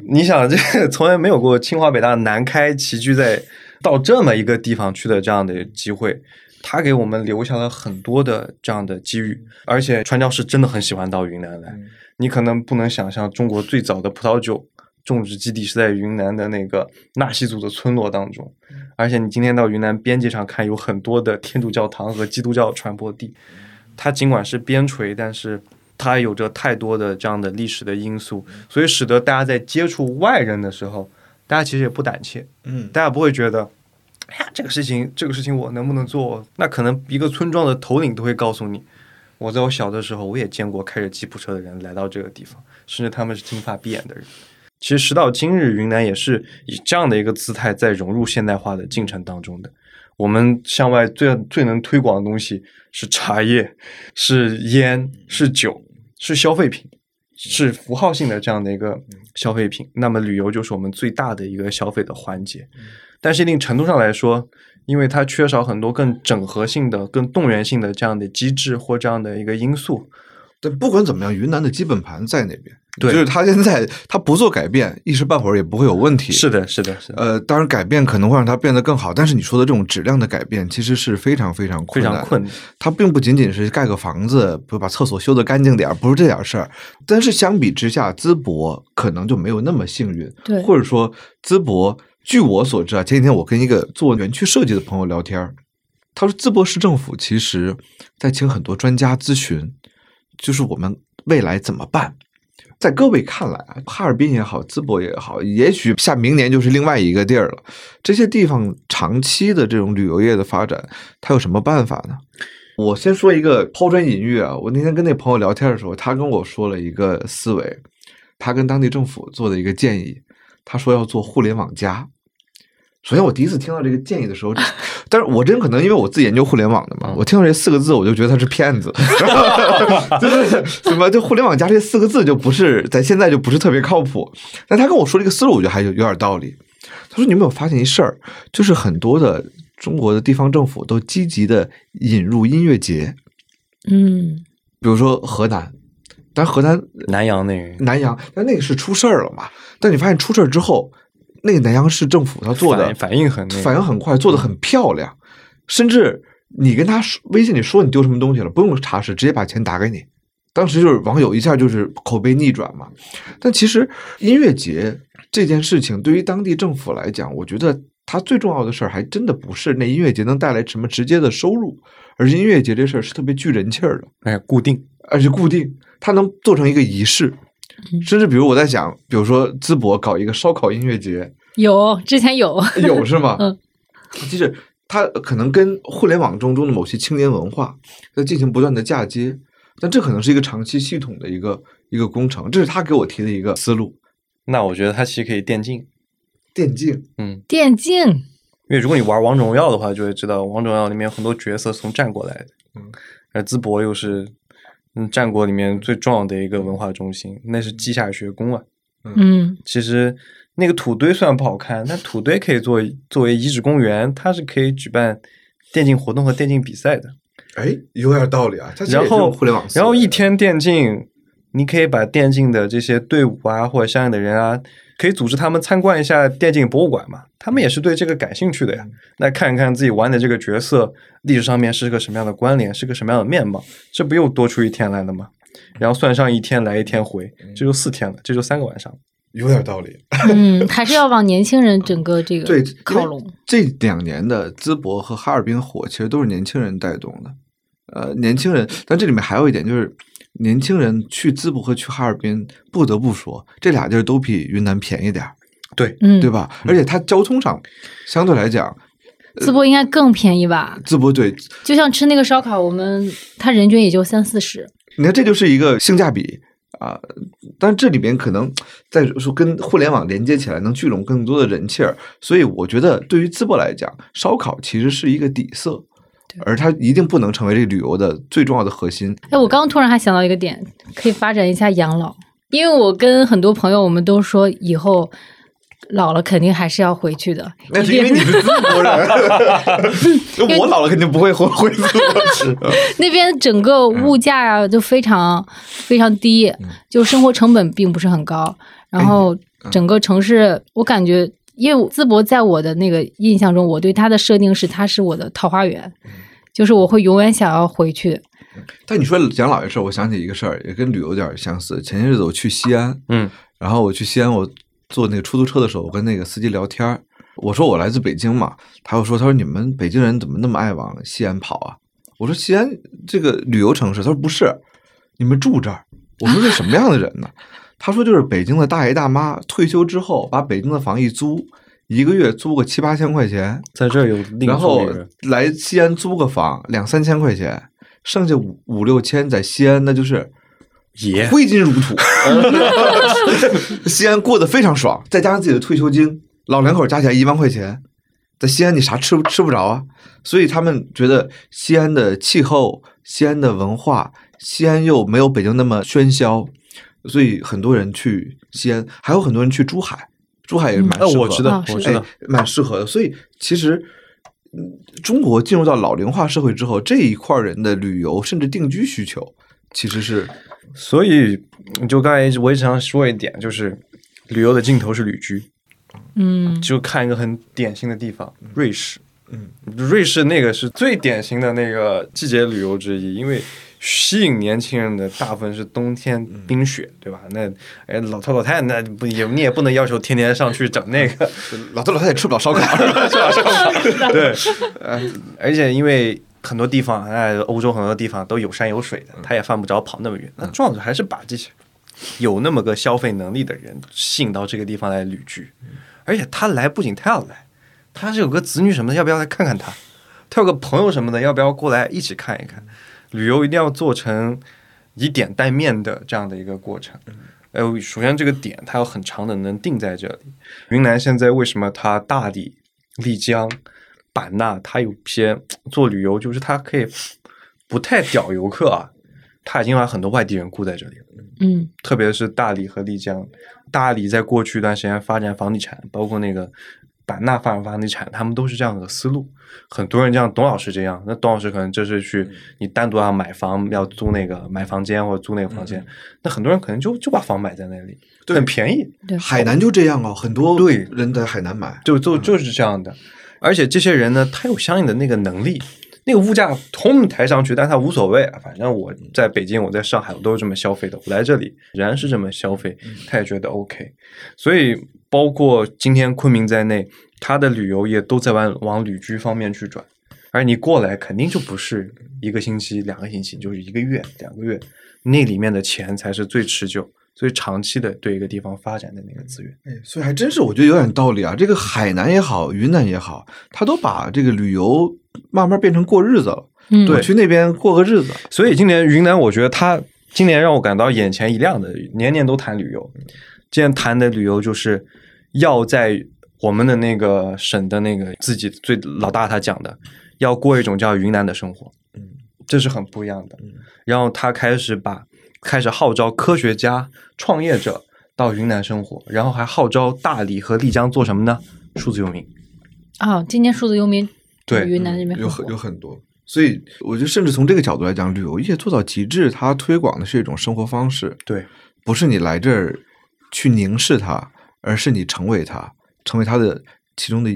你想，这个从来没有过清华北大南开齐聚在到这么一个地方去的这样的机会，他给我们留下了很多的这样的机遇，而且传教士真的很喜欢到云南来。你可能不能想象，中国最早的葡萄酒种植基地是在云南的那个纳西族的村落当中，而且你今天到云南边界上看，有很多的天主教堂和基督教传播地。它尽管是边陲，但是。它有着太多的这样的历史的因素，所以使得大家在接触外人的时候，大家其实也不胆怯，嗯，大家不会觉得，哎呀，这个事情，这个事情我能不能做？那可能一个村庄的头领都会告诉你，我在我小的时候，我也见过开着吉普车的人来到这个地方，甚至他们是金发碧眼的人。其实时到今日，云南也是以这样的一个姿态在融入现代化的进程当中的。我们向外最最能推广的东西是茶叶，是烟，是酒。是消费品，是符号性的这样的一个消费品。那么旅游就是我们最大的一个消费的环节。但是一定程度上来说，因为它缺少很多更整合性的、更动员性的这样的机制或这样的一个因素。但不管怎么样，云南的基本盘在那边，对，就是他现在他不做改变，一时半会儿也不会有问题。是的，是的，是的。呃，当然改变可能会让它变得更好，但是你说的这种质量的改变，其实是非常非常困难。非常困难。它并不仅仅是盖个房子，不把厕所修得干净点儿，不是这点事儿。但是相比之下，淄博可能就没有那么幸运。对，或者说淄博，据我所知啊，前几天我跟一个做园区设计的朋友聊天，他说淄博市政府其实在请很多专家咨询，就是我们。未来怎么办？在各位看来啊，哈尔滨也好，淄博也好，也许下明年就是另外一个地儿了。这些地方长期的这种旅游业的发展，它有什么办法呢？我先说一个抛砖引玉啊。我那天跟那朋友聊天的时候，他跟我说了一个思维，他跟当地政府做的一个建议，他说要做互联网加。首先，我第一次听到这个建议的时候，但是我真可能因为我自己研究互联网的嘛，我听到这四个字，我就觉得他是骗子，就是什么就互联网加这四个字就不是在现在就不是特别靠谱。但他跟我说这个思路，我觉得还有有点道理。他说：“你有没有发现一事儿？就是很多的中国的地方政府都积极的引入音乐节，嗯，比如说河南，但河南南阳那个南阳，但那个是出事儿了嘛？但你发现出事儿之后。”那个南阳市政府他做的反应很反应很快，做的很漂亮，甚至你跟他说微信里说你丢什么东西了，不用查实，直接把钱打给你。当时就是网友一下就是口碑逆转嘛。但其实音乐节这件事情对于当地政府来讲，我觉得它最重要的事儿还真的不是那音乐节能带来什么直接的收入，而是音乐节这事儿是特别聚人气儿的。哎，固定，而且固定，它能做成一个仪式，甚至比如我在想，比如说淄博搞一个烧烤音乐节，有之前有，有是吗？嗯，就是它可能跟互联网中中的某些青年文化在进行不断的嫁接，但这可能是一个长期系统的一个一个工程，这是他给我提的一个思路。那我觉得它其实可以电竞，电竞，嗯，电竞，因为如果你玩王者荣耀的话，就会知道王者荣耀里面有很多角色是从战过来的，嗯，而淄博又是嗯战国里面最重要的一个文化中心，那是稷下学宫啊。嗯，其实那个土堆虽然不好看，但土堆可以作为作为遗址公园，它是可以举办电竞活动和电竞比赛的。哎，有点道理啊。然后互联网，然后一天电竞，你可以把电竞的这些队伍啊，或者相应的人啊，可以组织他们参观一下电竞博物馆嘛。他们也是对这个感兴趣的呀。那看一看自己玩的这个角色历史上面是个什么样的关联，是个什么样的面貌，这不又多出一天来了吗？然后算上一天来一天回，这就四天了，这就三个晚上。有点道理。嗯，还是要往年轻人整个这个对，靠拢。这两年的淄博和哈尔滨火，其实都是年轻人带动的。呃，年轻人，但这里面还有一点就是，年轻人去淄博和去哈尔滨，不得不说，这俩地儿都比云南便宜点儿，对，嗯，对？吧？而且它交通上相对来讲，淄博应该更便宜吧？淄博对，就像吃那个烧烤，我们它人均也就三四十。你看这就是一个性价比啊。但这里边可能再说跟互联网连接起来，能聚拢更多的人气儿，所以我觉得对于淄博来讲，烧烤其实是一个底色。而它一定不能成为这个旅游的最重要的核心。哎，我刚刚突然还想到一个点，可以发展一下养老，因为我跟很多朋友，我们都说以后老了肯定还是要回去的。那是因为你是淄博人，我老了肯定不会回回淄博。那边整个物价啊就非常非常低，就生活成本并不是很高。然后整个城市，我感觉，因为淄博在我的那个印象中，我对它的设定是它是我的桃花源，就是我会永远想要回去。但你说养老这事儿，我想起一个事儿，也跟旅游有点相似。前些日子我去西安，嗯，然后我去西安，我坐那个出租车的时候，我跟那个司机聊天儿，我说我来自北京嘛，他又说，他说你们北京人怎么那么爱往西安跑啊？我说西安这个旅游城市，他说不是，你们住这儿。我说是什么样的人呢？他说就是北京的大爷大妈退休之后，把北京的房一租，一个月租个七八千块钱，在这儿有然后来西安租个房两三千块钱，剩下五五六千在西安那就是爷挥金如土。西安过得非常爽，再加上自己的退休金，老两口加起来一万块钱，在西安你啥吃吃不着啊？所以他们觉得西安的气候、西安的文化、西安又没有北京那么喧嚣，所以很多人去西安，还有很多人去珠海，珠海也蛮呃适合的。我知道啊，是我知道哎，，蛮适合的。所以其实，嗯中国进入到老龄化社会之后，这一块儿人的旅游甚至定居需求，其实是所以就刚才我也想说一点，就是旅游的尽头是旅居，嗯，就看一个很典型的地方，瑞士。嗯，瑞士那个是最典型的那个季节旅游之一，因为吸引年轻人的大部分是冬天冰雪，对吧？那哎，老头老太太那不也你也不能要求天天上去整那个，老头老太太吃不了烧烤，是吧？对，呃，而且因为很多地方，哎，欧洲很多地方都有山有水的，他也犯不着跑那么远。那重要的还是把这些有那么个消费能力的人吸引到这个地方来旅居，而且他来不仅他要来，他是有个子女什么的，要不要来看看他？他有个朋友什么的，要不要过来一起看一看？旅游一定要做成以点带面的这样的一个过程。呃，首先这个点它有很长的能定在这里。云南现在为什么它大理、丽江、版纳，它有些做旅游，就是它可以不太屌游客啊，它已经把很多外地人雇在这里了。嗯特别是大理和丽江，大理在过去一段时间发展房地产，包括那个版纳发展房地产，他们都是这样的思路。很多人这样，董老师这样，那董老师可能就是去你单独要买房，要租那个买房间或者租那个房间，那很多人可能就就把房买在那里，对很便宜，对，海南就这样哦，很多对人在海南买。就就就是这样的。而且这些人呢，他有相应的那个能力，那个物价通抬上去，但他无所谓啊，反正我在北京，我在上海，我都是这么消费的。我来这里仍然是这么消费，他也觉得 OK。所以包括今天昆明在内，他的旅游业都在往往旅居方面去转。而你过来肯定就不是一个星期、两个星期，就是一个月、两个月，那里面的钱才是最持久、最长期的对一个地方发展的那个资源。哎，所以还真是我觉得有点道理啊。这个海南也好，云南也好，他都把这个旅游慢慢变成过日子了。嗯，我去那边过个日子，所以今年云南，我觉得他今年让我感到眼前一亮的，年年都谈旅游。今年谈的旅游就是要在我们的那个省的那个自己最老大他讲的，要过一种叫云南的生活。嗯，这是很不一样的。嗯然后他开始把开始号召科学家、创业者到云南生活，然后还号召大理和丽江做什么呢？数字游民。哦，今年数字游民对云南那边有有很多。所以我觉得，甚至从这个角度来讲，旅游业做到极致，它推广的是一种生活方式，对，不是你来这儿去凝视它，而是你成为它，成为它的其中的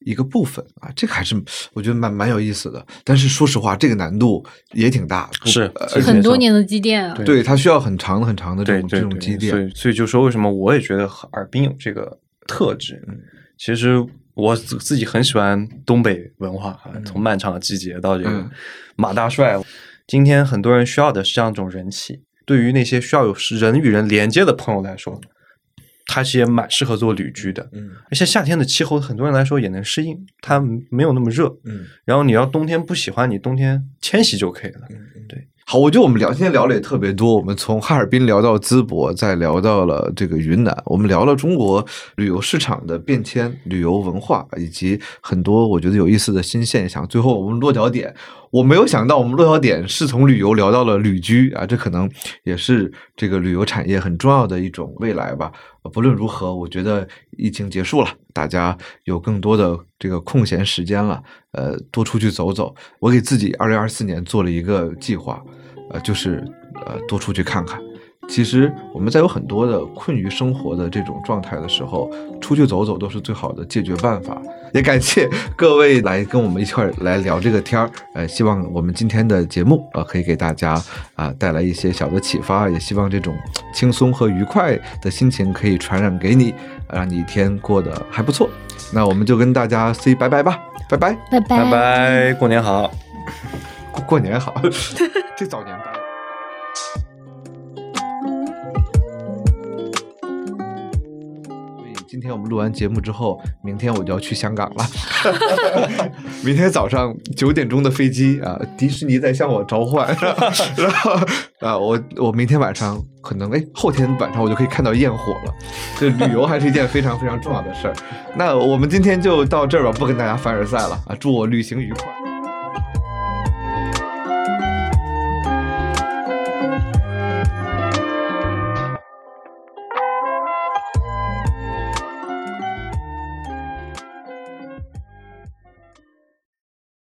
一个部分啊。这个还是我觉得蛮蛮有意思的。但是说实话，这个难度也挺大，不是很多年的积淀啊。对对它需要很长很长的这种这种积淀。所以所以就说为什么我也觉得哈尔滨有这个特质。嗯其实我自自己很喜欢东北文化从漫长的季节到这个嗯马大帅。今天很多人需要的是这样一种人气。对于那些需要有人与人连接的朋友来说，它其实也蛮适合做旅居的。嗯而且夏天的气候，很多人来说也能适应，它没有那么热。嗯然后你要冬天不喜欢，你冬天迁徙就可以了。嗯，对。好，我觉得我们聊今天聊的也特别多，我们从哈尔滨聊到淄博，再聊到了这个云南，我们聊了中国旅游市场的变迁、旅游文化以及很多我觉得有意思的新现象。最后我们落脚点，我没有想到我们落脚点是从旅游聊到了旅居啊，这可能也是这个旅游产业很重要的一种未来吧。不论如何，我觉得疫情结束了，大家有更多的这个空闲时间了，呃，多出去走走。我给自己二零二四年做了一个计划，呃，就是呃多出去看看。其实我们在有很多的困于生活的这种状态的时候，出去走走都是最好的解决办法。也感谢各位来跟我们一块儿来聊这个天儿，呃，希望我们今天的节目啊、呃可以给大家啊、带来一些小的启发，也希望这种轻松和愉快的心情可以传染给你，让你一天过得还不错。那我们就跟大家 say 拜拜吧，拜拜，拜拜拜拜，过年好。过 过年好，这早年拜。今天我们录完节目之后，明天我就要去香港了。明天早上九点钟的飞机啊，迪士尼在向我召唤，然后啊，我我明天晚上可能哎，后天晚上我就可以看到焰火了。这旅游还是一件非常非常重要的事儿。那我们今天就到这儿吧，不跟大家凡尔赛了啊！祝我旅行愉快。